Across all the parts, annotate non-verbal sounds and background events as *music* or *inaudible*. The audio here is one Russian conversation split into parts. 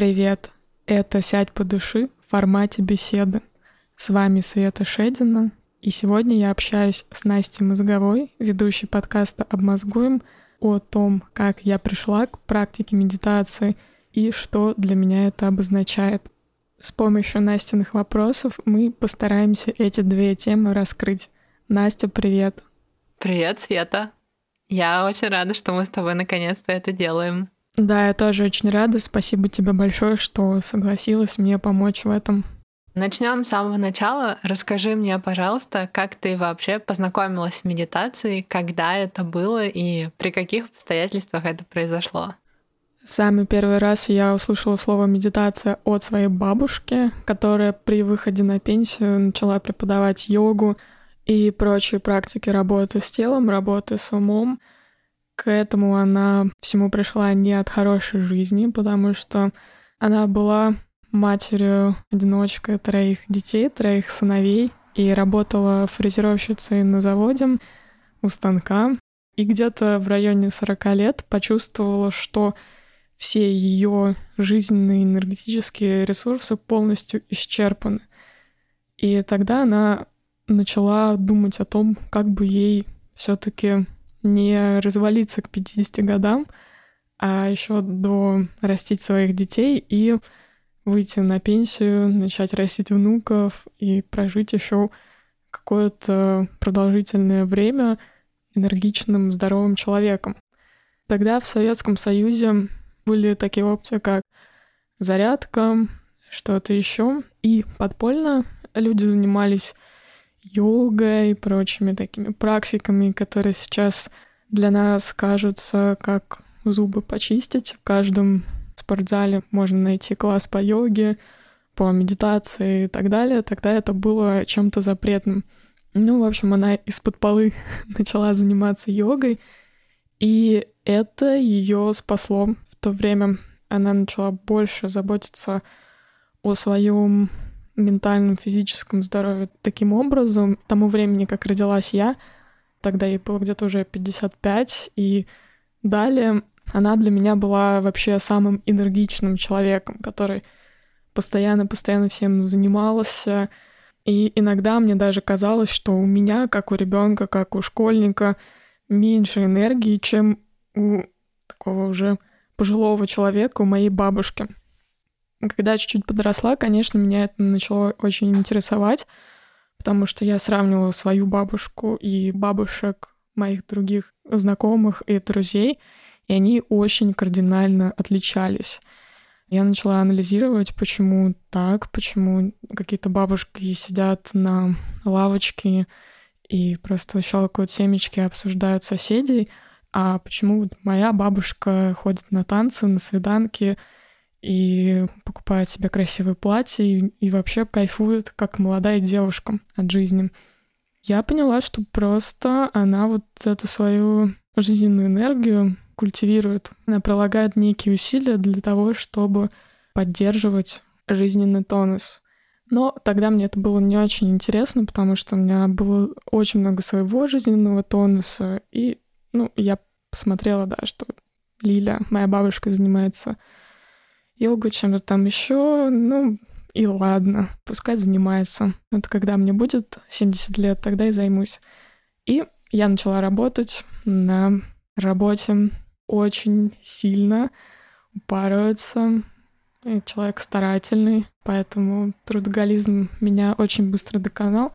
Привет! Это «Сядь по души» в формате беседы. С вами Света Шедина, и сегодня я общаюсь с Настей Мозговой, ведущей подкаста «Обмозгуем», о том, как я пришла к практике медитации и что для меня это обозначает. С помощью Настиных вопросов мы постараемся эти две темы раскрыть. Настя, привет! Привет, Света! Я очень рада, что мы с тобой наконец-то это делаем. Да, я тоже очень рада. Спасибо тебе большое, что согласилась мне помочь в этом. Начнем с самого начала. Расскажи мне, пожалуйста, как ты вообще познакомилась с медитацией, когда это было и при каких обстоятельствах это произошло? Самый первый раз я услышала слово медитация от своей бабушки, которая при выходе на пенсию начала преподавать йогу и прочие практики работы с телом, работы с умом к этому она всему пришла не от хорошей жизни, потому что она была матерью одиночкой троих детей, троих сыновей, и работала фрезеровщицей на заводе у станка. И где-то в районе 40 лет почувствовала, что все ее жизненные энергетические ресурсы полностью исчерпаны. И тогда она начала думать о том, как бы ей все-таки не развалиться к 50 годам, а еще до растить своих детей и выйти на пенсию, начать растить внуков и прожить еще какое-то продолжительное время энергичным, здоровым человеком. Тогда в Советском Союзе были такие опции, как зарядка, что-то еще. И подпольно люди занимались йогой и прочими такими практиками, которые сейчас для нас кажутся как зубы почистить. В каждом спортзале можно найти класс по йоге, по медитации и так далее. Тогда это было чем-то запретным. Ну, в общем, она из-под полы *laughs* начала заниматься йогой, и это ее спасло в то время. Она начала больше заботиться о своем ментальном, физическом здоровье таким образом. К тому времени, как родилась я, тогда ей было где-то уже 55, и далее она для меня была вообще самым энергичным человеком, который постоянно-постоянно всем занимался. И иногда мне даже казалось, что у меня, как у ребенка, как у школьника, меньше энергии, чем у такого уже пожилого человека, у моей бабушки. Когда я чуть-чуть подросла, конечно, меня это начало очень интересовать, потому что я сравнивала свою бабушку и бабушек моих других знакомых и друзей, и они очень кардинально отличались. Я начала анализировать, почему так, почему какие-то бабушки сидят на лавочке и просто щелкают семечки, обсуждают соседей, а почему вот моя бабушка ходит на танцы, на свиданки, и покупает себе красивое платье и, и вообще кайфует, как молодая девушка от жизни. Я поняла, что просто она вот эту свою жизненную энергию культивирует. Она прилагает некие усилия для того, чтобы поддерживать жизненный тонус. Но тогда мне это было не очень интересно, потому что у меня было очень много своего жизненного тонуса. И, ну, я посмотрела, да, что Лиля, моя бабушка, занимается йогу, чем-то там еще, ну, и ладно, пускай занимается. Вот когда мне будет 70 лет, тогда и займусь. И я начала работать на работе очень сильно, упарываться. Я человек старательный, поэтому трудоголизм меня очень быстро доконал.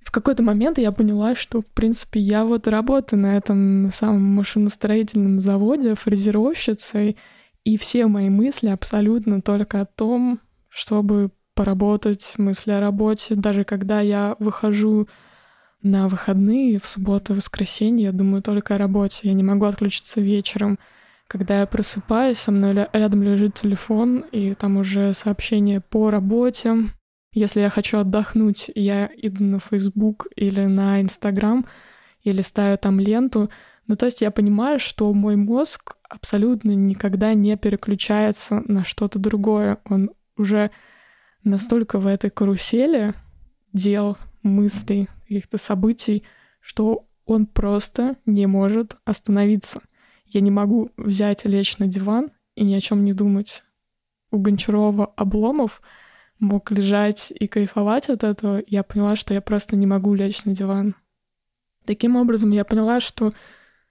В какой-то момент я поняла, что, в принципе, я вот работаю на этом самом машиностроительном заводе фрезеровщицей, и все мои мысли абсолютно только о том, чтобы поработать, мысли о работе. Даже когда я выхожу на выходные, в субботу, воскресенье, я думаю только о работе. Я не могу отключиться вечером. Когда я просыпаюсь, со мной рядом лежит телефон, и там уже сообщение по работе. Если я хочу отдохнуть, я иду на Facebook или на Instagram, или ставлю там ленту. Ну, то есть я понимаю, что мой мозг абсолютно никогда не переключается на что-то другое. Он уже настолько в этой карусели дел, мыслей, каких-то событий, что он просто не может остановиться. Я не могу взять, лечь на диван и ни о чем не думать. у Гончарова обломов, мог лежать и кайфовать от этого, я поняла, что я просто не могу лечь на диван. Таким образом, я поняла, что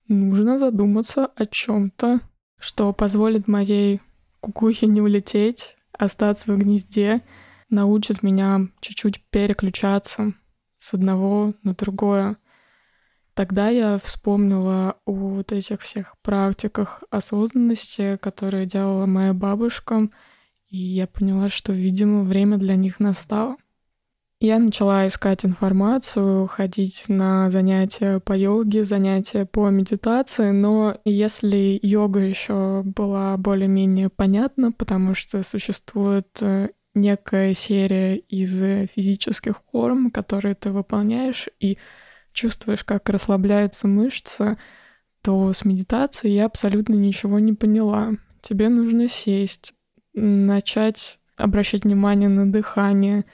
нужно задуматься о чем-то, что позволит моей кукухе не улететь, остаться в гнезде, научит меня чуть-чуть переключаться с одного на другое. Тогда я вспомнила о вот этих всех практиках осознанности, которые делала моя бабушка, и я поняла, что, видимо, время для них настало. Я начала искать информацию, ходить на занятия по йоге, занятия по медитации, но если йога еще была более-менее понятна, потому что существует э, некая серия из физических форм, которые ты выполняешь, и чувствуешь, как расслабляется мышца, то с медитацией я абсолютно ничего не поняла. Тебе нужно сесть, начать обращать внимание на дыхание,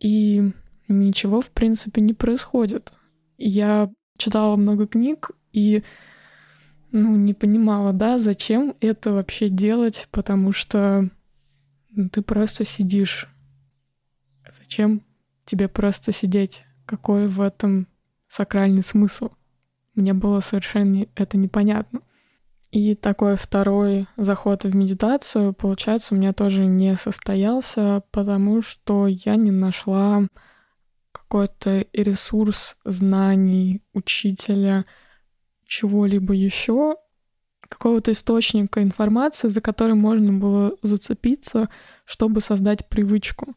и ничего, в принципе, не происходит. Я читала много книг и ну, не понимала, да, зачем это вообще делать, потому что ну, ты просто сидишь. Зачем тебе просто сидеть? Какой в этом сакральный смысл? Мне было совершенно это непонятно. И такой второй заход в медитацию, получается, у меня тоже не состоялся, потому что я не нашла какой-то ресурс знаний учителя, чего-либо еще, какого-то источника информации, за который можно было зацепиться, чтобы создать привычку.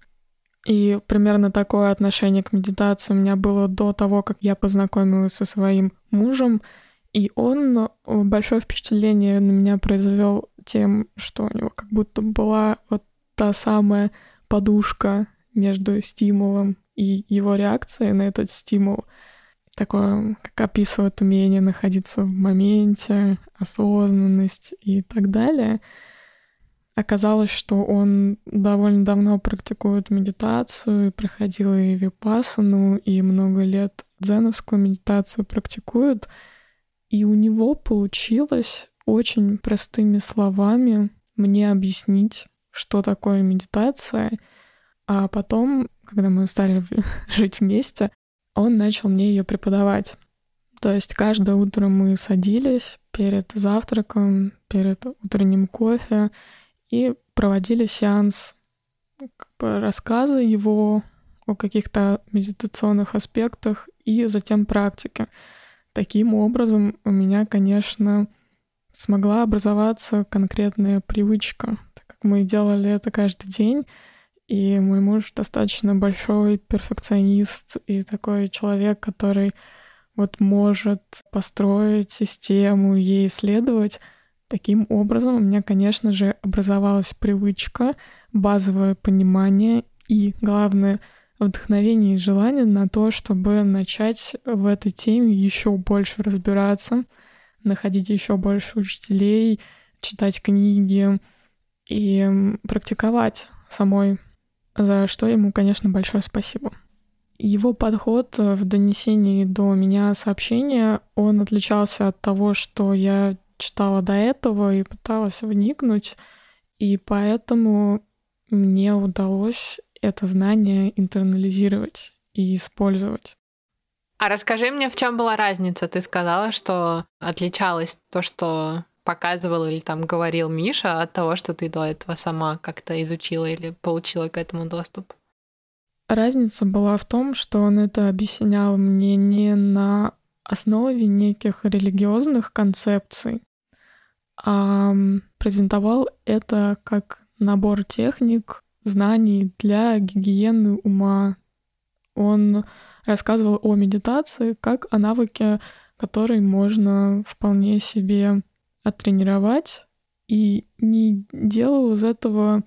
И примерно такое отношение к медитации у меня было до того, как я познакомилась со своим мужем — и он э, большое впечатление на меня произвел тем, что у него как будто была вот та самая подушка между стимулом и его реакцией на этот стимул. Такое, как описывает умение находиться в моменте, осознанность и так далее. Оказалось, что он довольно давно практикует медитацию, проходил и випассану, и много лет дзеновскую медитацию практикует — и у него получилось очень простыми словами мне объяснить, что такое медитация. А потом, когда мы стали *laughs* жить вместе, он начал мне ее преподавать. То есть каждое утро мы садились перед завтраком, перед утренним кофе и проводили сеанс как рассказа его о каких-то медитационных аспектах и затем практики. Таким образом, у меня, конечно, смогла образоваться конкретная привычка, так как мы делали это каждый день, и мой муж достаточно большой перфекционист и такой человек, который вот может построить систему, ей исследовать. Таким образом, у меня, конечно же, образовалась привычка, базовое понимание и, главное, вдохновение и желание на то, чтобы начать в этой теме еще больше разбираться, находить еще больше учителей, читать книги и практиковать самой, за что ему, конечно, большое спасибо. Его подход в донесении до меня сообщения, он отличался от того, что я читала до этого и пыталась вникнуть, и поэтому мне удалось это знание интернализировать и использовать. А расскажи мне, в чем была разница? Ты сказала, что отличалось то, что показывал или там говорил Миша от того, что ты до этого сама как-то изучила или получила к этому доступ? Разница была в том, что он это объяснял мне не на основе неких религиозных концепций, а презентовал это как набор техник, знаний для гигиены ума. Он рассказывал о медитации как о навыке, который можно вполне себе оттренировать и не делал из этого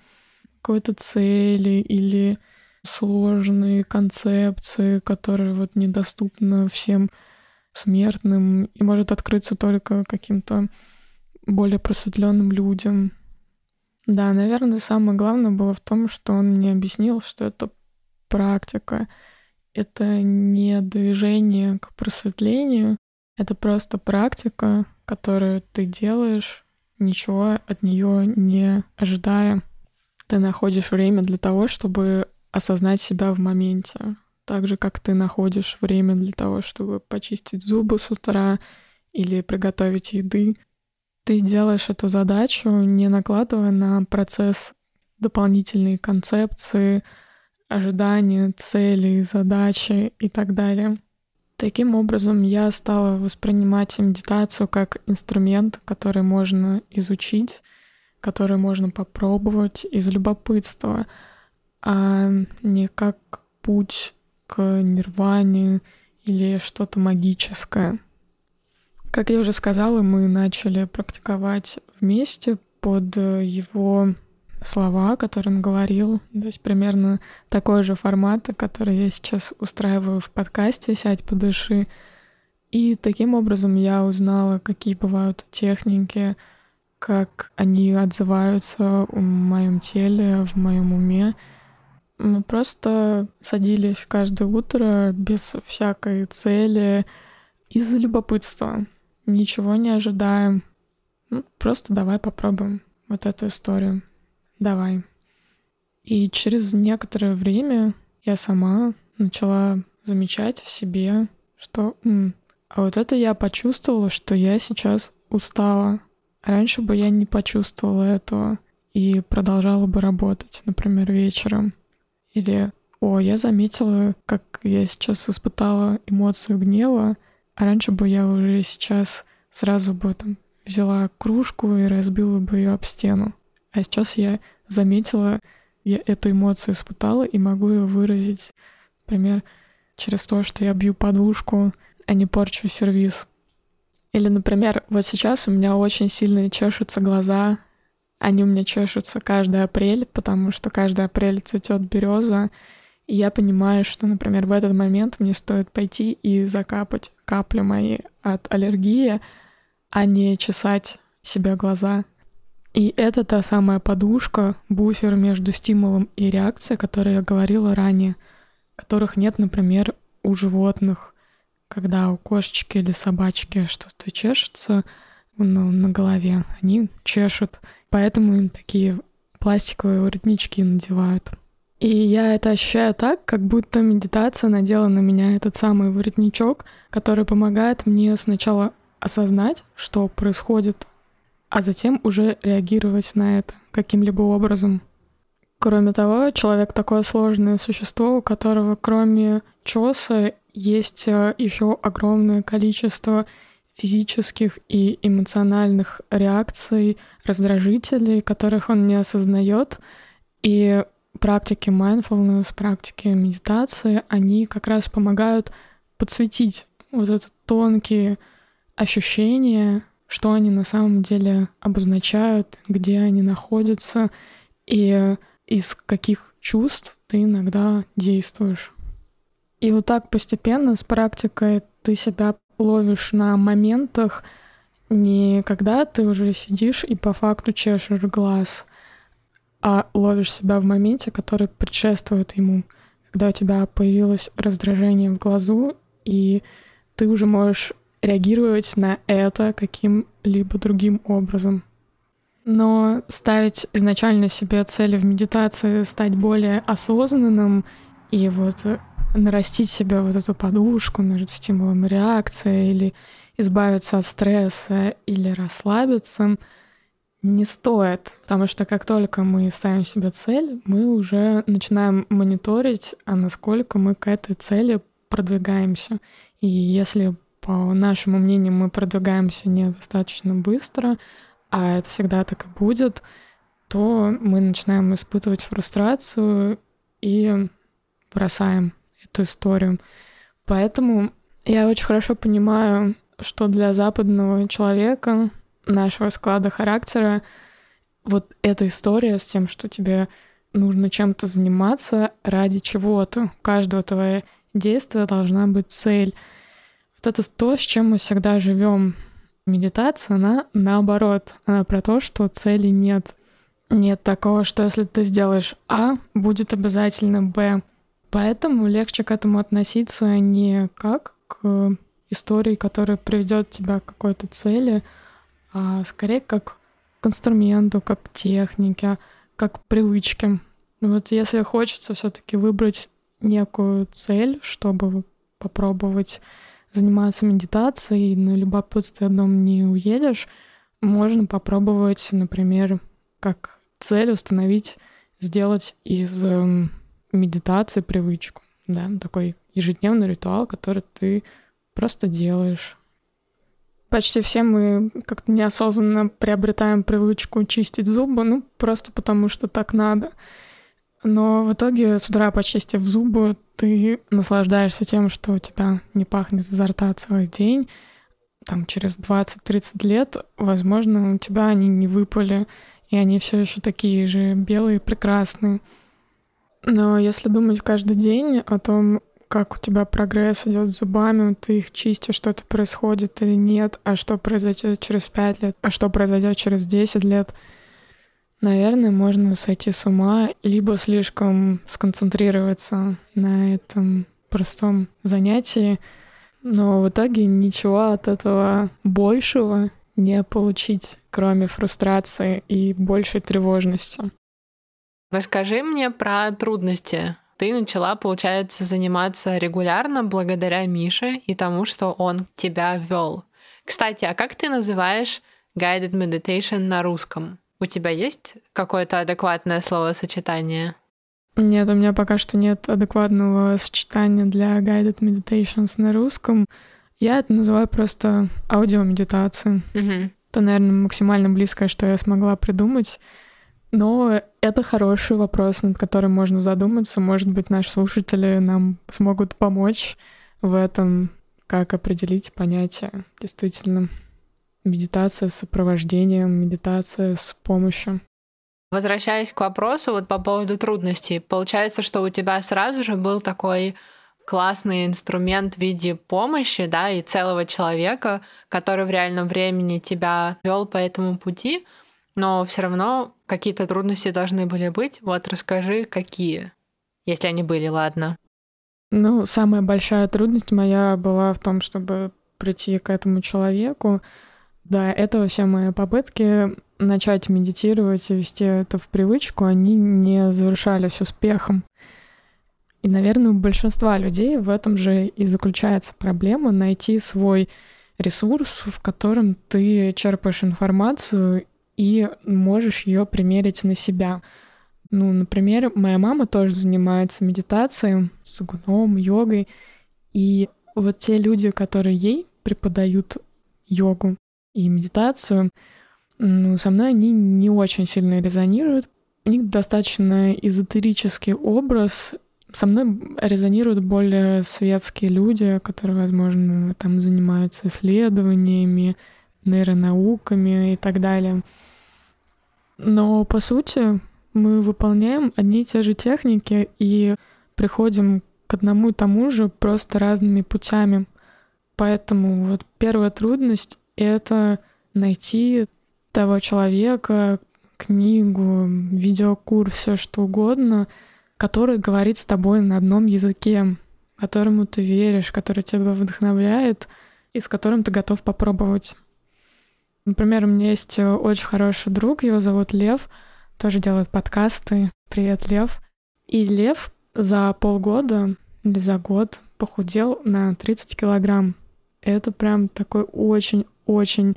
какой-то цели или сложные концепции, которые вот недоступны всем смертным и может открыться только каким-то более просветленным людям. Да, наверное, самое главное было в том, что он мне объяснил, что это практика, это не движение к просветлению, это просто практика, которую ты делаешь, ничего от нее не ожидая. ты находишь время для того, чтобы осознать себя в моменте. Так же, как ты находишь время для того, чтобы почистить зубы с утра или приготовить еды. Ты делаешь эту задачу, не накладывая на процесс дополнительные концепции, ожидания, цели, задачи и так далее. Таким образом, я стала воспринимать медитацию как инструмент, который можно изучить, который можно попробовать из любопытства, а не как путь к нирване или что-то магическое. Как я уже сказала, мы начали практиковать вместе под его слова, которые он говорил. То есть примерно такой же формат, который я сейчас устраиваю в подкасте «Сядь, подыши». И таким образом я узнала, какие бывают техники, как они отзываются в моем теле, в моем уме. Мы просто садились каждое утро без всякой цели, из-за любопытства. Ничего не ожидаем. Ну, просто давай попробуем вот эту историю давай. И через некоторое время я сама начала замечать в себе, что М, а вот это я почувствовала, что я сейчас устала. Раньше бы я не почувствовала этого и продолжала бы работать, например, вечером. Или о, я заметила, как я сейчас испытала эмоцию гнева, а раньше бы я уже сейчас сразу бы там взяла кружку и разбила бы ее об стену. А сейчас я заметила, я эту эмоцию испытала и могу ее выразить, например, через то, что я бью подушку, а не порчу сервис. Или, например, вот сейчас у меня очень сильно чешутся глаза, они у меня чешутся каждый апрель, потому что каждый апрель цветет береза, и я понимаю, что, например, в этот момент мне стоит пойти и закапать капли мои от аллергии, а не чесать себе глаза. И это та самая подушка, буфер между стимулом и реакцией, о которой я говорила ранее, которых нет, например, у животных, когда у кошечки или собачки что-то чешется ну, на голове, они чешут, поэтому им такие пластиковые воротнички надевают. И я это ощущаю так, как будто медитация надела на меня этот самый воротничок, который помогает мне сначала осознать, что происходит а затем уже реагировать на это каким-либо образом. Кроме того, человек такое сложное существо, у которого кроме чоса есть э, еще огромное количество физических и эмоциональных реакций, раздражителей, которых он не осознает. И практики mindfulness, практики медитации, они как раз помогают подсветить вот это тонкие ощущения, что они на самом деле обозначают, где они находятся и из каких чувств ты иногда действуешь. И вот так постепенно с практикой ты себя ловишь на моментах, не когда ты уже сидишь и по факту чешешь глаз, а ловишь себя в моменте, который предшествует ему, когда у тебя появилось раздражение в глазу, и ты уже можешь реагировать на это каким-либо другим образом. Но ставить изначально себе цели в медитации, стать более осознанным и вот нарастить себе вот эту подушку между стимулом и реакцией, или избавиться от стресса, или расслабиться, не стоит, потому что как только мы ставим себе цель, мы уже начинаем мониторить, а насколько мы к этой цели продвигаемся. И если по нашему мнению, мы продвигаемся недостаточно быстро, а это всегда так и будет, то мы начинаем испытывать фрустрацию и бросаем эту историю. Поэтому я очень хорошо понимаю, что для западного человека, нашего склада характера, вот эта история с тем, что тебе нужно чем-то заниматься ради чего-то. У каждого твоего действия должна быть цель — вот это то, с чем мы всегда живем. Медитация, она наоборот, она про то, что цели нет. Нет такого, что если ты сделаешь А, будет обязательно Б. Поэтому легче к этому относиться не как к истории, которая приведет тебя к какой-то цели, а скорее как к инструменту, как к технике, как привычки. Вот если хочется все-таки выбрать некую цель, чтобы попробовать заниматься медитацией, на любопытстве одном не уедешь, можно попробовать, например, как цель установить, сделать из эм, медитации привычку, да, такой ежедневный ритуал, который ты просто делаешь. Почти все мы как-то неосознанно приобретаем привычку чистить зубы, ну, просто потому что так надо. Но в итоге с утра, почистив зубы, ты наслаждаешься тем, что у тебя не пахнет изо рта целый день. Там через 20-30 лет, возможно, у тебя они не выпали, и они все еще такие же белые, прекрасные. Но если думать каждый день о том, как у тебя прогресс идет с зубами, ты их чистишь, что-то происходит или нет, а что произойдет через 5 лет, а что произойдет через 10 лет, наверное, можно сойти с ума, либо слишком сконцентрироваться на этом простом занятии, но в итоге ничего от этого большего не получить, кроме фрустрации и большей тревожности. Расскажи мне про трудности. Ты начала, получается, заниматься регулярно благодаря Мише и тому, что он тебя вел. Кстати, а как ты называешь guided meditation на русском? У тебя есть какое-то адекватное словосочетание? Нет, у меня пока что нет адекватного сочетания для guided meditations на русском. Я это называю просто аудиомедитацией. Угу. Это, наверное, максимально близкое, что я смогла придумать. Но это хороший вопрос, над которым можно задуматься. Может быть, наши слушатели нам смогут помочь в этом, как определить понятие действительно. Медитация с сопровождением, медитация с помощью. Возвращаясь к вопросу вот по поводу трудностей, получается, что у тебя сразу же был такой классный инструмент в виде помощи, да, и целого человека, который в реальном времени тебя вел по этому пути, но все равно какие-то трудности должны были быть. Вот расскажи, какие, если они были, ладно. Ну, самая большая трудность моя была в том, чтобы прийти к этому человеку. До этого все мои попытки начать медитировать и вести это в привычку, они не завершались успехом. И, наверное, у большинства людей в этом же и заключается проблема найти свой ресурс, в котором ты черпаешь информацию и можешь ее примерить на себя. Ну, например, моя мама тоже занимается медитацией, сагуном, йогой. И вот те люди, которые ей преподают йогу и медитацию, ну, со мной они не очень сильно резонируют. У них достаточно эзотерический образ. Со мной резонируют более светские люди, которые, возможно, там занимаются исследованиями, нейронауками и так далее. Но по сути мы выполняем одни и те же техники и приходим к одному и тому же просто разными путями. Поэтому вот первая трудность — это найти того человека, книгу, видеокурс, все что угодно, который говорит с тобой на одном языке, которому ты веришь, который тебя вдохновляет и с которым ты готов попробовать. Например, у меня есть э, очень хороший друг, его зовут Лев, тоже делает подкасты. Привет, Лев. И Лев за полгода или за год похудел на 30 килограмм. Это прям такой очень-очень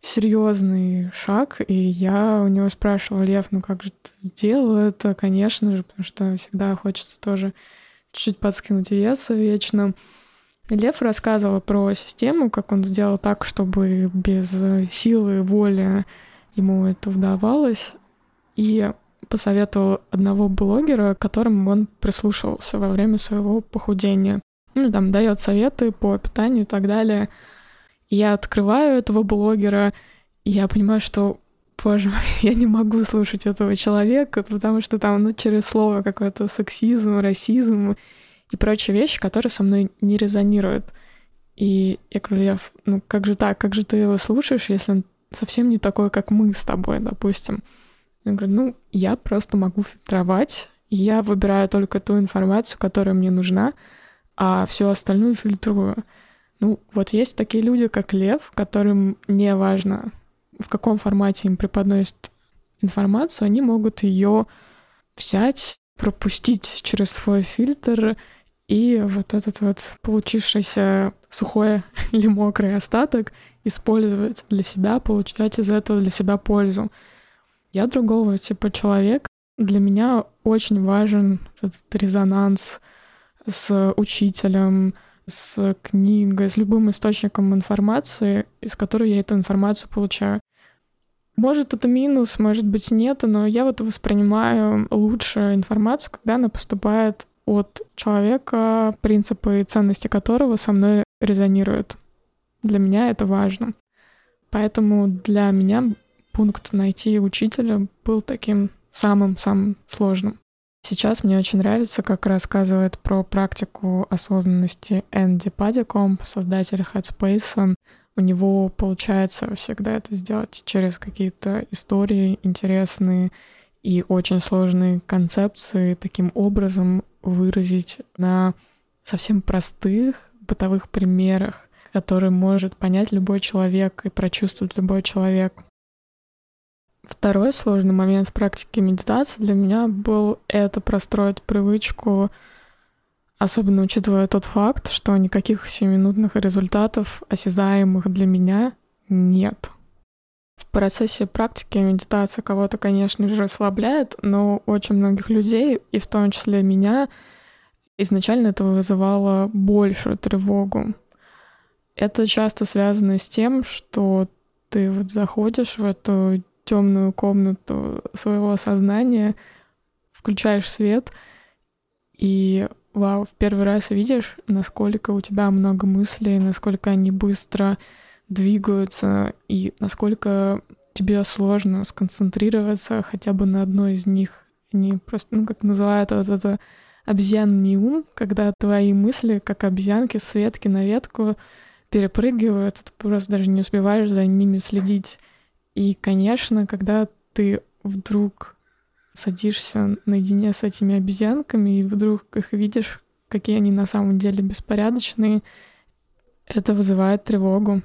серьезный шаг, и я у него спрашивала, Лев, ну как же ты сделал это? Конечно же, потому что всегда хочется тоже чуть-чуть подскинуть веса вечно. Лев рассказывал про систему, как он сделал так, чтобы без силы и воли ему это удавалось, и посоветовал одного блогера, которому он прислушивался во время своего похудения. Ну, там, дает советы по питанию и так далее. Я открываю этого блогера, и я понимаю, что, боже мой, *laughs* я не могу слушать этого человека, потому что там, ну, через слово какой-то сексизм, расизм, и прочие вещи, которые со мной не резонируют. И я говорю, Лев, ну как же так, как же ты его слушаешь, если он совсем не такой, как мы с тобой, допустим. Я говорю, ну, я просто могу фильтровать, и я выбираю только ту информацию, которая мне нужна, а всю остальную фильтрую. Ну, вот есть такие люди, как Лев, которым не важно, в каком формате им преподносят информацию, они могут ее взять, пропустить через свой фильтр и вот этот вот получившийся сухой *laughs* или мокрый остаток использовать для себя, получать из этого для себя пользу. Я другого типа человек. Для меня очень важен этот резонанс с учителем, с книгой, с любым источником информации, из которой я эту информацию получаю. Может, это минус, может быть, нет, но я вот воспринимаю лучше информацию, когда она поступает от человека, принципы и ценности которого со мной резонируют. Для меня это важно. Поэтому для меня пункт найти учителя был таким самым-самым сложным. Сейчас мне очень нравится, как рассказывает про практику осознанности Энди Падиком, создатель Headspace. У него получается всегда это сделать через какие-то истории интересные и очень сложные концепции, таким образом выразить на совсем простых бытовых примерах, которые может понять любой человек и прочувствовать любой человек. Второй сложный момент в практике медитации для меня был это простроить привычку, особенно учитывая тот факт, что никаких сиюминутных результатов, осязаемых для меня, нет. Процессе практики медитация кого-то, конечно же, ослабляет, но очень многих людей, и в том числе меня, изначально это вызывало большую тревогу. Это часто связано с тем, что ты вот заходишь в эту темную комнату своего сознания, включаешь свет, и вау, в первый раз видишь, насколько у тебя много мыслей, насколько они быстро двигаются, и насколько тебе сложно сконцентрироваться хотя бы на одной из них. Они просто, ну, как называют вот это обезьянный ум, когда твои мысли, как обезьянки с ветки на ветку, перепрыгивают, ты просто даже не успеваешь за ними следить. И, конечно, когда ты вдруг садишься наедине с этими обезьянками и вдруг их видишь, какие они на самом деле беспорядочные, это вызывает тревогу.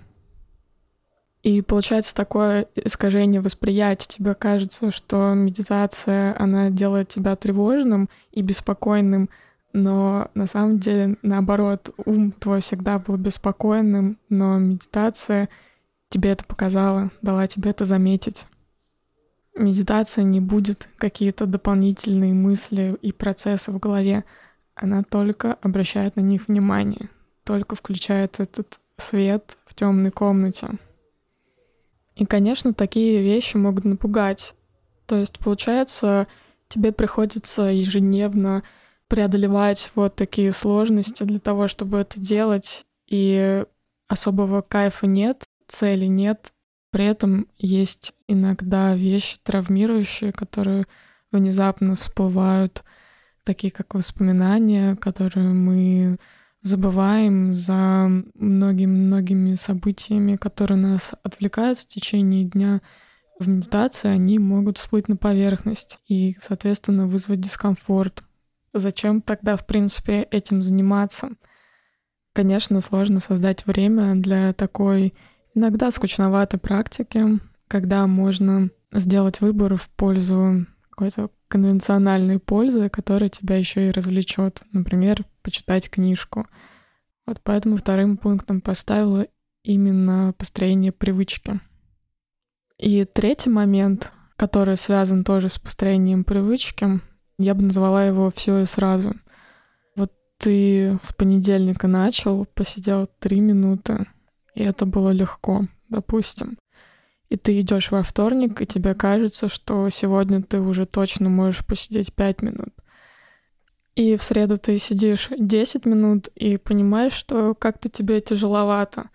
И получается такое искажение восприятия. Тебе кажется, что медитация, она делает тебя тревожным и беспокойным, но на самом деле, наоборот, ум твой всегда был беспокойным, но медитация тебе это показала, дала тебе это заметить. Медитация не будет какие-то дополнительные мысли и процессы в голове. Она только обращает на них внимание, только включает этот свет в темной комнате. И, конечно, такие вещи могут напугать. То есть, получается, тебе приходится ежедневно преодолевать вот такие сложности для того, чтобы это делать, и особого кайфа нет, цели нет. При этом есть иногда вещи травмирующие, которые внезапно всплывают, такие как воспоминания, которые мы забываем за многими-многими событиями, которые нас отвлекают в течение дня. В медитации они могут всплыть на поверхность и, соответственно, вызвать дискомфорт. Зачем тогда, в принципе, этим заниматься? Конечно, сложно создать время для такой иногда скучноватой практики, когда можно сделать выбор в пользу какой-то конвенциональной пользы, которая тебя еще и развлечет. Например, почитать книжку. Вот поэтому вторым пунктом поставила именно построение привычки. И третий момент, который связан тоже с построением привычки, я бы назвала его все и сразу. Вот ты с понедельника начал, посидел три минуты, и это было легко, допустим. И ты идешь во вторник, и тебе кажется, что сегодня ты уже точно можешь посидеть пять минут. И в среду ты сидишь 10 минут и понимаешь, что как-то тебе тяжеловато.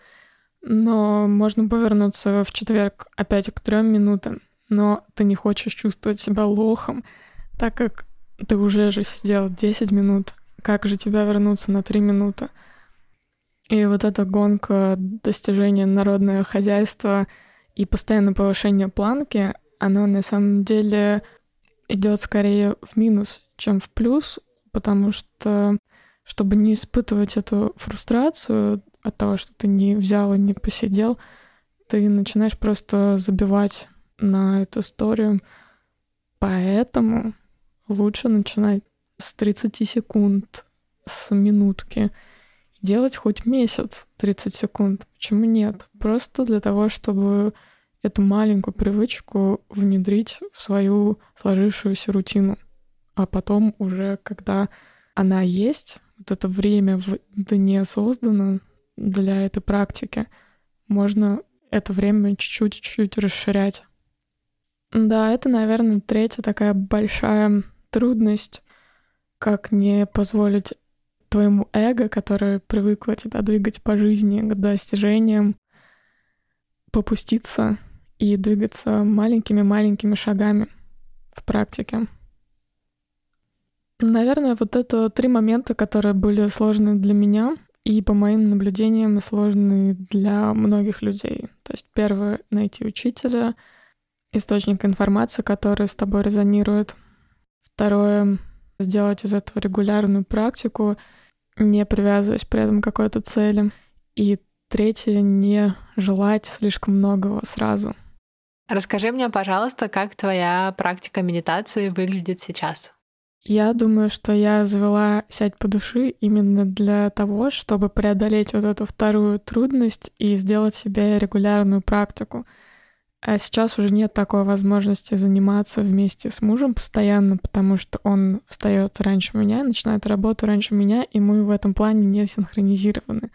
Но можно повернуться в четверг опять к трем минутам. Но ты не хочешь чувствовать себя лохом, так как ты уже же сидел 10 минут. Как же тебя вернуться на 3 минуты? И вот эта гонка достижения народного хозяйства и постоянное повышение планки, оно на самом деле идет скорее в минус, чем в плюс, потому что чтобы не испытывать эту фрустрацию от того, что ты не взял и не посидел, ты начинаешь просто забивать на эту историю, Поэтому лучше начинать с 30 секунд, с минутки. Делать хоть месяц 30 секунд. Почему нет? Просто для того, чтобы эту маленькую привычку внедрить в свою сложившуюся рутину. А потом уже, когда она есть, вот это время в дне создано для этой практики, можно это время чуть-чуть расширять. Да, это, наверное, третья такая большая трудность, как не позволить твоему эго, которое привыкло тебя двигать по жизни к достижениям, попуститься и двигаться маленькими-маленькими шагами в практике. Наверное, вот это три момента, которые были сложны для меня и, по моим наблюдениям, сложны для многих людей. То есть первое — найти учителя, источник информации, который с тобой резонирует. Второе — сделать из этого регулярную практику, не привязываясь при этом к какой-то цели. И третье — не желать слишком многого сразу. Расскажи мне, пожалуйста, как твоя практика медитации выглядит сейчас? Я думаю, что я завела «Сядь по души» именно для того, чтобы преодолеть вот эту вторую трудность и сделать себе регулярную практику. А сейчас уже нет такой возможности заниматься вместе с мужем постоянно, потому что он встает раньше меня, начинает работу раньше меня, и мы в этом плане не синхронизированы.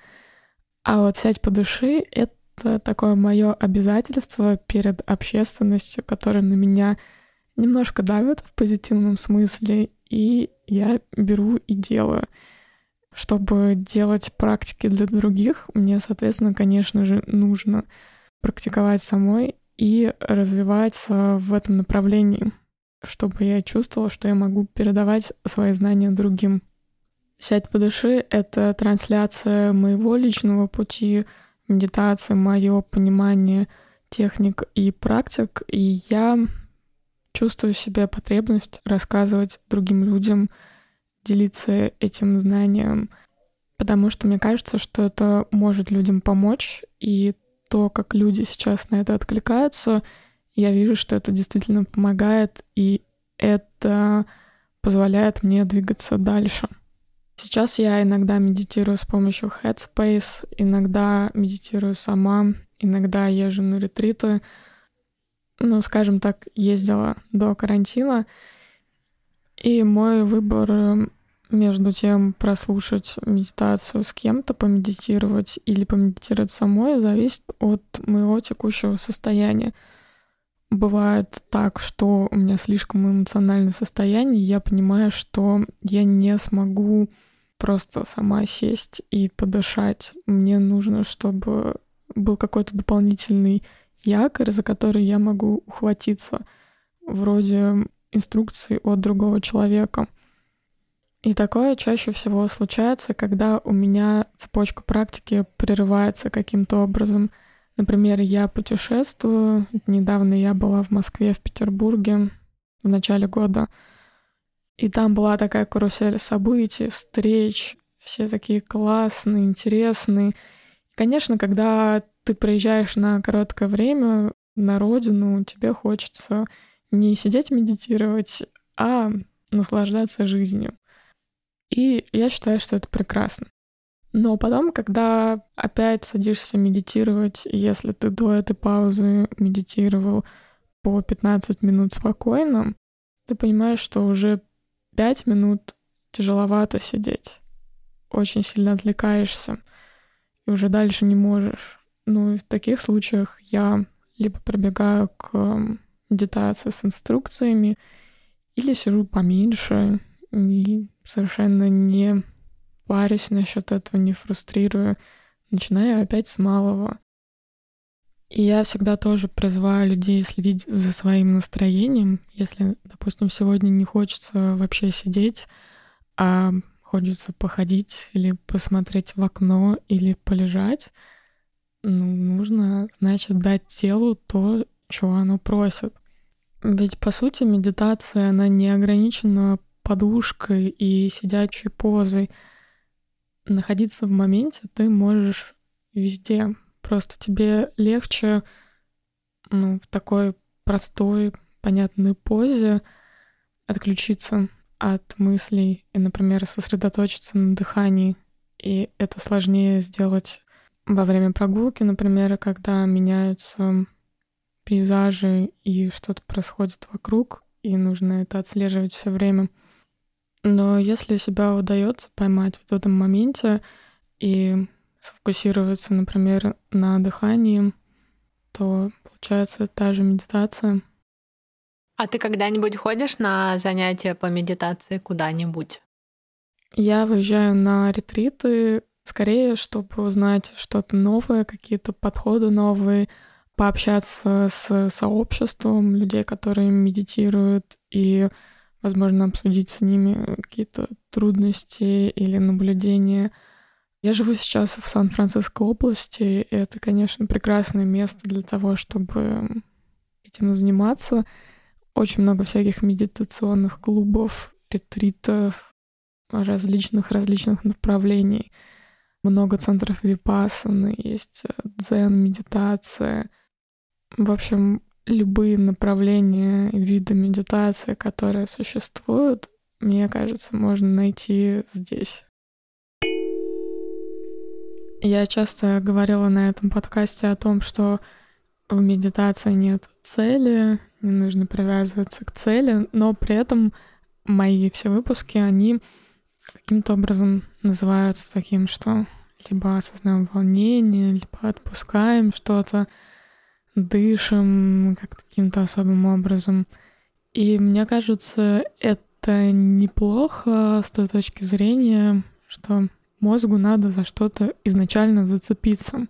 А вот «Сядь по души» — это такое мое обязательство перед общественностью, которая на меня немножко давит в позитивном смысле, и я беру и делаю. Чтобы делать практики для других, мне, соответственно, конечно же, нужно практиковать самой и развиваться в этом направлении, чтобы я чувствовала, что я могу передавать свои знания другим. «Сядь по душе» — это трансляция моего личного пути, медитации, мое понимание техник и практик, и я чувствую в себе потребность рассказывать другим людям, делиться этим знанием, потому что мне кажется, что это может людям помочь, и то, как люди сейчас на это откликаются, я вижу, что это действительно помогает, и это позволяет мне двигаться дальше. Сейчас я иногда медитирую с помощью Headspace, иногда медитирую сама, иногда езжу на ретриты, ну, скажем так, ездила до карантина. И мой выбор между тем прослушать медитацию с кем-то, помедитировать или помедитировать самой, зависит от моего текущего состояния. Бывает так, что у меня слишком эмоциональное состояние, я понимаю, что я не смогу просто сама сесть и подышать. Мне нужно, чтобы был какой-то дополнительный якорь, за который я могу ухватиться, вроде инструкции от другого человека. И такое чаще всего случается, когда у меня цепочка практики прерывается каким-то образом. Например, я путешествую. Недавно я была в Москве, в Петербурге в начале года. И там была такая карусель событий, встреч, все такие классные, интересные. Конечно, когда ты приезжаешь на короткое время на родину, тебе хочется не сидеть медитировать, а наслаждаться жизнью. И я считаю, что это прекрасно. Но потом, когда опять садишься медитировать, если ты до этой паузы медитировал по 15 минут спокойно, ты понимаешь, что уже 5 минут тяжеловато сидеть. Очень сильно отвлекаешься и уже дальше не можешь. Ну и в таких случаях я либо пробегаю к медитации с инструкциями, или сижу поменьше и совершенно не парюсь насчет этого, не фрустрирую, начинаю опять с малого. И я всегда тоже призываю людей следить за своим настроением. Если, допустим, сегодня не хочется вообще сидеть, а хочется походить или посмотреть в окно или полежать, ну, нужно, значит, дать телу то, чего оно просит. Ведь, по сути, медитация, она не ограничена подушкой и сидячей позой. Находиться в моменте ты можешь везде. Просто тебе легче ну, в такой простой понятной позе, отключиться от мыслей и, например, сосредоточиться на дыхании. И это сложнее сделать во время прогулки, например, когда меняются пейзажи и что-то происходит вокруг, и нужно это отслеживать все время. Но если себя удается поймать в этом моменте и сфокусироваться, например, на дыхании, то получается та же медитация. А ты когда-нибудь ходишь на занятия по медитации куда-нибудь? Я выезжаю на ретриты скорее, чтобы узнать что-то новое, какие-то подходы новые, пообщаться с сообществом людей, которые медитируют, и, возможно, обсудить с ними какие-то трудности или наблюдения. Я живу сейчас в Сан-Франциско области, и это, конечно, прекрасное место для того, чтобы этим заниматься. Очень много всяких медитационных клубов, ретритов, различных-различных направлений. Много центров випассаны, есть э, дзен, медитация — в общем, любые направления вида медитации, которые существуют, мне кажется, можно найти здесь. Я часто говорила на этом подкасте о том, что в медитации нет цели, не нужно привязываться к цели, но при этом мои все выпуски, они каким-то образом называются таким, что либо осознаем волнение, либо отпускаем что-то, дышим как каким-то особым образом. И мне кажется, это неплохо с той точки зрения, что мозгу надо за что-то изначально зацепиться.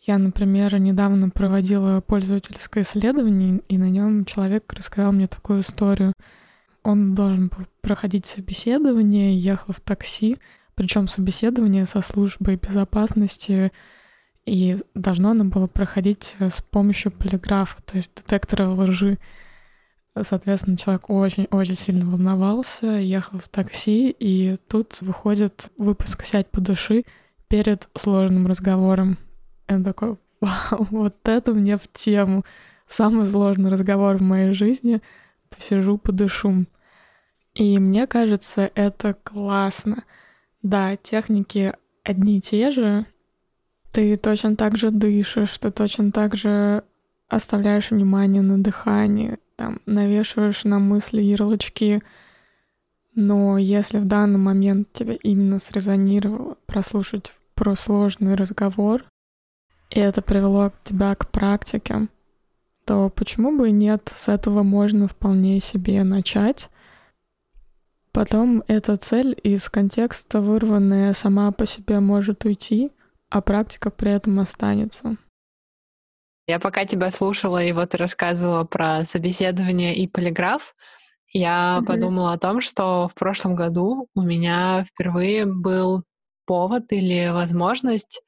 Я, например, недавно проводила пользовательское исследование, и на нем человек рассказал мне такую историю. Он должен был проходить собеседование, ехал в такси, причем собеседование со службой безопасности и должно оно было проходить э, с помощью полиграфа, то есть детектора лжи. Соответственно, человек очень-очень сильно волновался, ехал в такси, и тут выходит выпуск «Сядь, подыши» перед сложным разговором. Он такой, *laughs* вау, вот это мне в тему. Самый сложный разговор в моей жизни. Посижу, подышу. И мне кажется, это классно. Да, техники одни и те же, ты точно так же дышишь, ты точно так же оставляешь внимание на дыхании, там, навешиваешь на мысли ярлычки. Но если в данный момент тебя именно срезонировало прослушать про сложный разговор, и это привело тебя к практике, то почему бы и нет, с этого можно вполне себе начать. Потом эта цель из контекста вырванная сама по себе может уйти, а практика при этом останется. Я пока тебя слушала и вот рассказывала про собеседование и полиграф, я mm-hmm. подумала о том, что в прошлом году у меня впервые был повод или возможность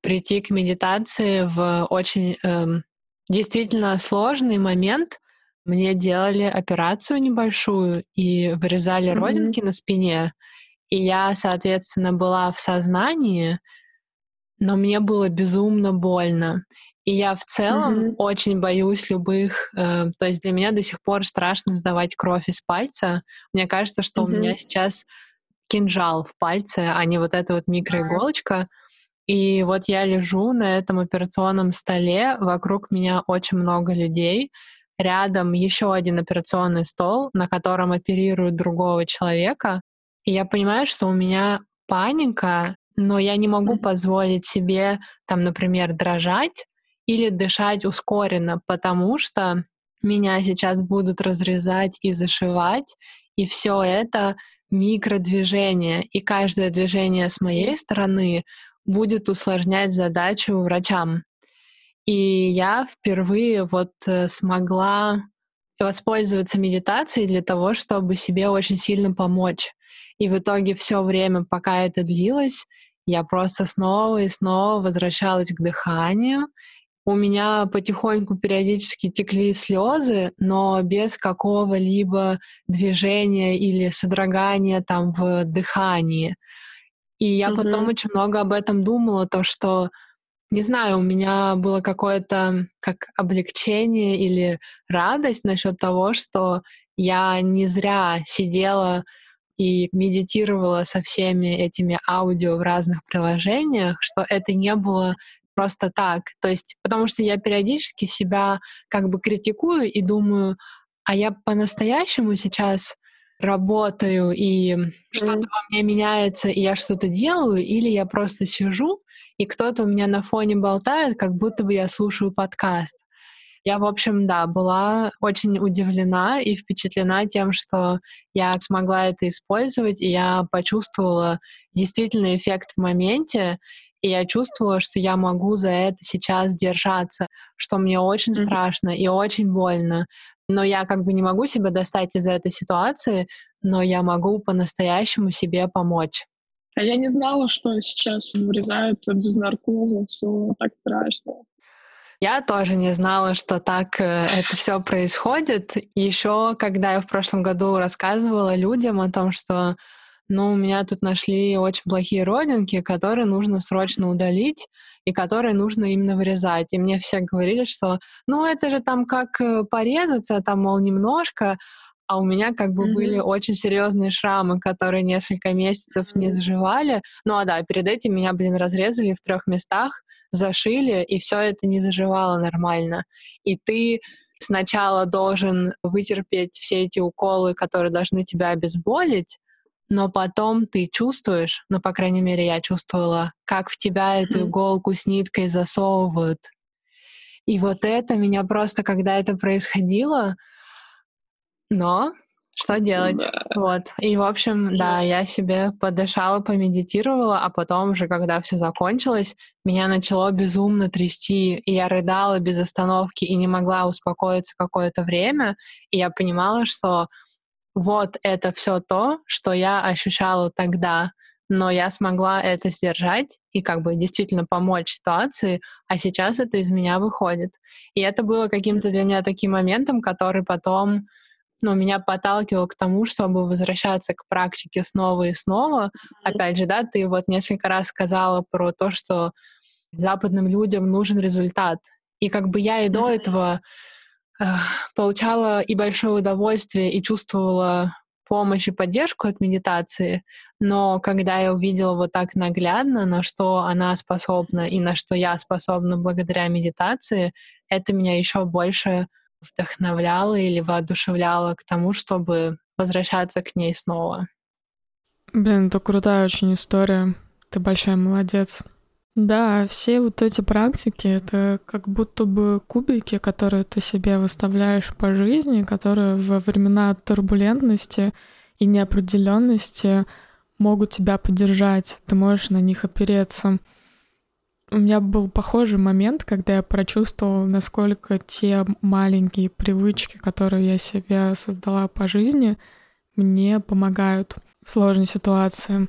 прийти к медитации в очень эм, действительно сложный момент. Мне делали операцию небольшую и вырезали mm-hmm. родинки на спине, и я, соответственно, была в сознании, но мне было безумно больно. И я в целом mm-hmm. очень боюсь любых, э, то есть для меня до сих пор страшно сдавать кровь из пальца. Мне кажется, что mm-hmm. у меня сейчас кинжал в пальце, а не вот эта вот микроиголочка. И вот я лежу на этом операционном столе, вокруг меня очень много людей, рядом еще один операционный стол, на котором оперируют другого человека. И я понимаю, что у меня паника, но я не могу позволить себе, там, например, дрожать или дышать ускоренно, потому что меня сейчас будут разрезать и зашивать, и все это микродвижение, и каждое движение с моей стороны будет усложнять задачу врачам. И я впервые вот э, смогла воспользоваться медитацией для того, чтобы себе очень сильно помочь. И в итоге все время, пока это длилось, я просто снова и снова возвращалась к дыханию. У меня потихоньку периодически текли слезы, но без какого-либо движения или содрогания там в дыхании. И я mm-hmm. потом очень много об этом думала, то, что Не знаю, у меня было какое-то как облегчение или радость насчет того, что я не зря сидела и медитировала со всеми этими аудио в разных приложениях, что это не было просто так. То есть, потому что я периодически себя как бы критикую и думаю, а я по-настоящему сейчас работаю, и mm-hmm. что-то во мне меняется, и я что-то делаю, или я просто сижу, и кто-то у меня на фоне болтает, как будто бы я слушаю подкаст. Я, в общем, да, была очень удивлена и впечатлена тем, что я смогла это использовать, и я почувствовала действительно эффект в моменте, и я чувствовала, что я могу за это сейчас держаться, что мне очень mm-hmm. страшно и очень больно. Но я как бы не могу себя достать из этой ситуации, но я могу по-настоящему себе помочь. А я не знала, что сейчас вырезают без наркоза, все так страшно. Я тоже не знала, что так э, это все происходит. Еще когда я в прошлом году рассказывала людям о том, что ну, у меня тут нашли очень плохие родинки, которые нужно срочно удалить и которые нужно именно вырезать. И мне все говорили, что ну это же там как э, порезаться, там, мол, немножко, а у меня как бы mm-hmm. были очень серьезные шрамы, которые несколько месяцев mm-hmm. не заживали. Ну а да, перед этим меня, блин, разрезали в трех местах, зашили, и все это не заживало нормально. И ты сначала должен вытерпеть все эти уколы, которые должны тебя обезболить, но потом ты чувствуешь, ну, по крайней мере, я чувствовала, как в тебя эту иголку с ниткой засовывают. И вот это меня просто, когда это происходило, но что делать? Да. Вот. И, в общем, да, я себе подышала, помедитировала, а потом уже, когда все закончилось, меня начало безумно трясти, и я рыдала без остановки и не могла успокоиться какое-то время, и я понимала, что вот это все то, что я ощущала тогда, но я смогла это сдержать и как бы действительно помочь ситуации, а сейчас это из меня выходит. И это было каким-то для меня таким моментом, который потом ну, меня подталкивал к тому, чтобы возвращаться к практике снова и снова. Опять же, да, ты вот несколько раз сказала про то, что западным людям нужен результат. И как бы я и до этого получала и большое удовольствие, и чувствовала помощь и поддержку от медитации, но когда я увидела вот так наглядно, на что она способна и на что я способна благодаря медитации, это меня еще больше вдохновляло или воодушевляло к тому, чтобы возвращаться к ней снова. Блин, это крутая очень история. Ты большая молодец. Да, все вот эти практики — это как будто бы кубики, которые ты себе выставляешь по жизни, которые во времена турбулентности и неопределенности могут тебя поддержать, ты можешь на них опереться. У меня был похожий момент, когда я прочувствовала, насколько те маленькие привычки, которые я себе создала по жизни, мне помогают в сложной ситуации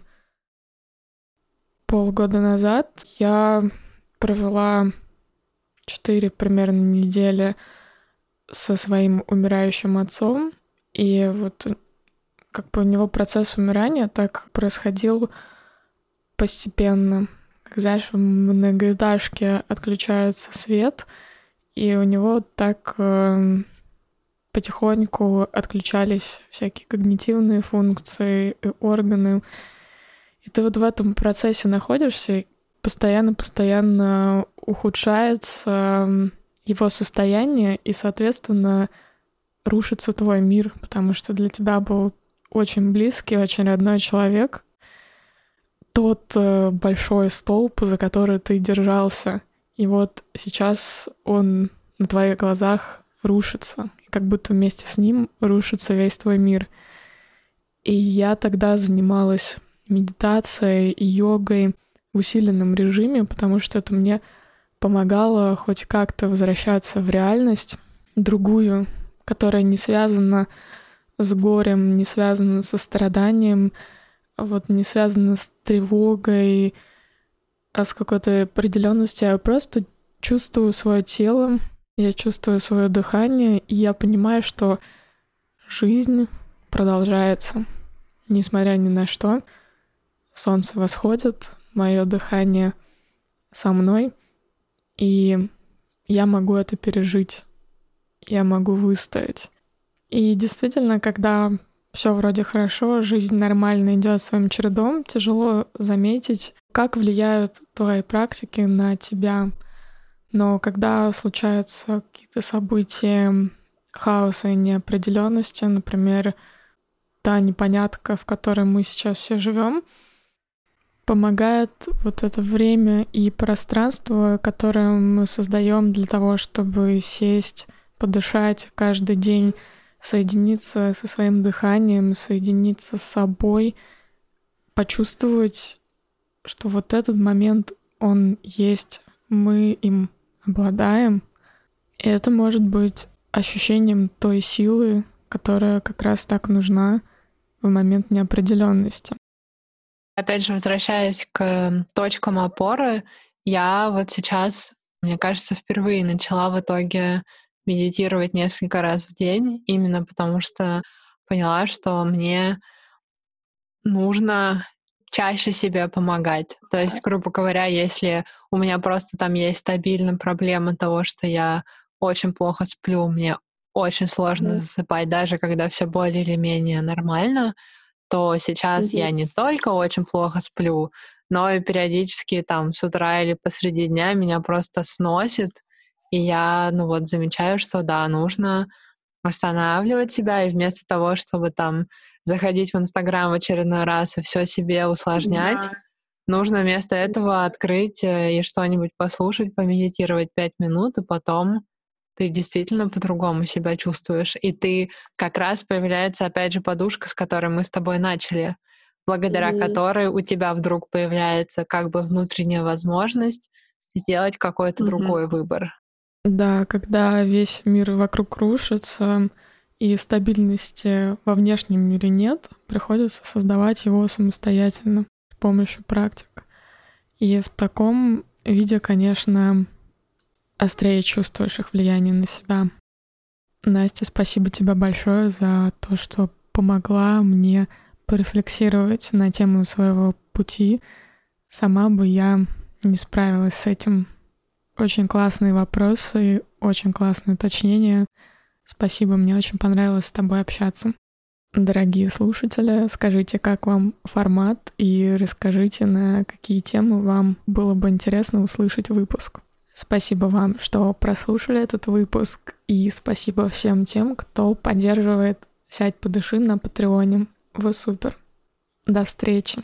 полгода назад я провела четыре примерно недели со своим умирающим отцом, и вот как бы у него процесс умирания так происходил постепенно. Знаешь, в многоэтажке отключается свет, и у него так э, потихоньку отключались всякие когнитивные функции и органы. И ты вот в этом процессе находишься, постоянно-постоянно ухудшается его состояние, и, соответственно, рушится твой мир, потому что для тебя был очень близкий, очень родной человек, тот э, большой столб, за который ты держался. И вот сейчас он на твоих глазах рушится, как будто вместе с ним рушится весь твой мир. И я тогда занималась медитацией и йогой в усиленном режиме, потому что это мне помогало хоть как-то возвращаться в реальность другую, которая не связана с горем, не связана со страданием, вот не связана с тревогой, а с какой-то определенностью. Я просто чувствую свое тело, я чувствую свое дыхание, и я понимаю, что жизнь продолжается, несмотря ни на что солнце восходит, мое дыхание со мной, и я могу это пережить, я могу выстоять. И действительно, когда все вроде хорошо, жизнь нормально идет своим чередом, тяжело заметить, как влияют твои практики на тебя. Но когда случаются какие-то события хаоса и неопределенности, например, та непонятка, в которой мы сейчас все живем, помогает вот это время и пространство, которое мы создаем для того, чтобы сесть, подышать каждый день, соединиться со своим дыханием, соединиться с собой, почувствовать, что вот этот момент, он есть, мы им обладаем. И это может быть ощущением той силы, которая как раз так нужна в момент неопределенности. Опять же, возвращаясь к точкам опоры, я вот сейчас, мне кажется, впервые начала в итоге медитировать несколько раз в день, именно потому что поняла, что мне нужно чаще себе помогать. То есть, грубо говоря, если у меня просто там есть стабильная проблема того, что я очень плохо сплю, мне очень сложно mm. засыпать, даже когда все более или менее нормально, то сейчас mm-hmm. я не только очень плохо сплю, но и периодически там с утра или посреди дня меня просто сносит, и я, ну вот, замечаю, что да, нужно останавливать себя, и вместо того, чтобы там заходить в Инстаграм в очередной раз и все себе усложнять, да. нужно вместо этого открыть э, и что-нибудь послушать, помедитировать пять минут, и потом ты действительно по-другому себя чувствуешь. И ты как раз появляется, опять же, подушка, с которой мы с тобой начали, благодаря mm-hmm. которой у тебя вдруг появляется как бы внутренняя возможность сделать какой-то mm-hmm. другой выбор. Да, когда весь мир вокруг рушится и стабильности во внешнем мире нет, приходится создавать его самостоятельно с помощью практик. И в таком виде, конечно, острее чувствуешь их влияние на себя. Настя, спасибо тебе большое за то, что помогла мне порефлексировать на тему своего пути. Сама бы я не справилась с этим. Очень классные вопросы, очень классные уточнения. Спасибо, мне очень понравилось с тобой общаться. Дорогие слушатели, скажите, как вам формат и расскажите, на какие темы вам было бы интересно услышать выпуск. Спасибо вам, что прослушали этот выпуск, и спасибо всем тем, кто поддерживает «Сядь, подыши» на Патреоне. Вы супер. До встречи.